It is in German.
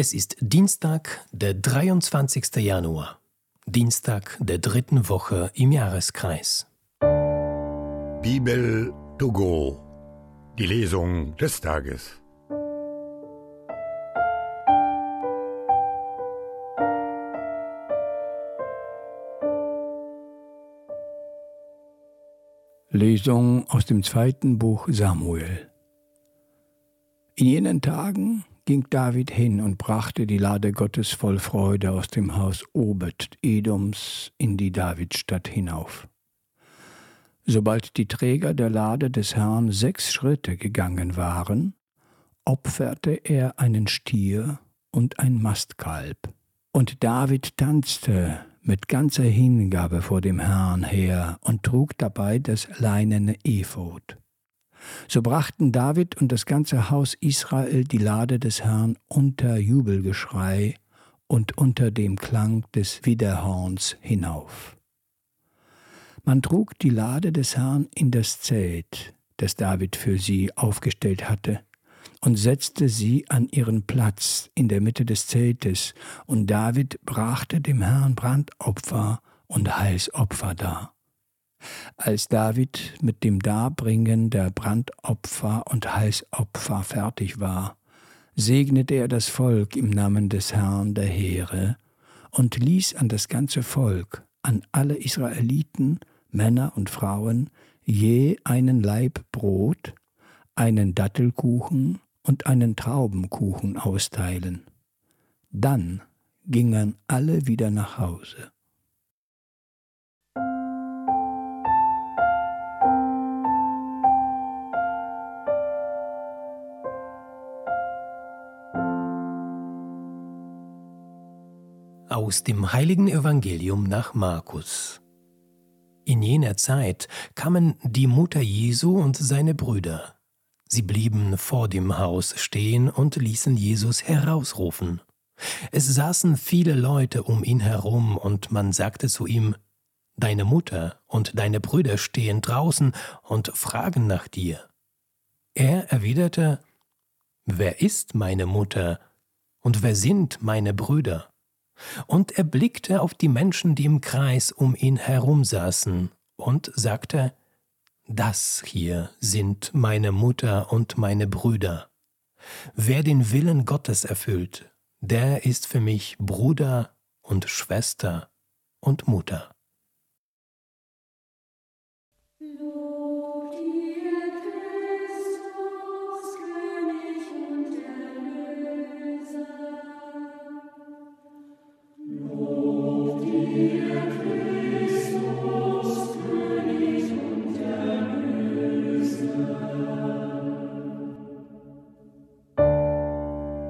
Es ist Dienstag, der 23. Januar, Dienstag der dritten Woche im Jahreskreis. Bibel to go, die Lesung des Tages. Lesung aus dem zweiten Buch Samuel. In jenen Tagen ging David hin und brachte die Lade Gottes voll Freude aus dem Haus Obed Edoms in die Davidstadt hinauf. Sobald die Träger der Lade des Herrn sechs Schritte gegangen waren, opferte er einen Stier und ein Mastkalb. Und David tanzte mit ganzer Hingabe vor dem Herrn her und trug dabei das leinene Ephod. So brachten David und das ganze Haus Israel die Lade des Herrn unter Jubelgeschrei und unter dem Klang des Widerhorns hinauf. Man trug die Lade des Herrn in das Zelt, das David für sie aufgestellt hatte, und setzte sie an ihren Platz in der Mitte des Zeltes, und David brachte dem Herrn Brandopfer und Heilsopfer dar. Als David mit dem Darbringen der Brandopfer und Heißopfer fertig war, segnete er das Volk im Namen des Herrn der Heere und ließ an das ganze Volk, an alle Israeliten, Männer und Frauen, je einen Laib Brot, einen Dattelkuchen und einen Traubenkuchen austeilen. Dann gingen alle wieder nach Hause. Aus dem heiligen Evangelium nach Markus. In jener Zeit kamen die Mutter Jesu und seine Brüder. Sie blieben vor dem Haus stehen und ließen Jesus herausrufen. Es saßen viele Leute um ihn herum, und man sagte zu ihm, Deine Mutter und deine Brüder stehen draußen und fragen nach dir. Er erwiderte, Wer ist meine Mutter und wer sind meine Brüder? Und er blickte auf die Menschen, die im Kreis um ihn herum saßen, und sagte, Das hier sind meine Mutter und meine Brüder. Wer den Willen Gottes erfüllt, der ist für mich Bruder und Schwester und Mutter.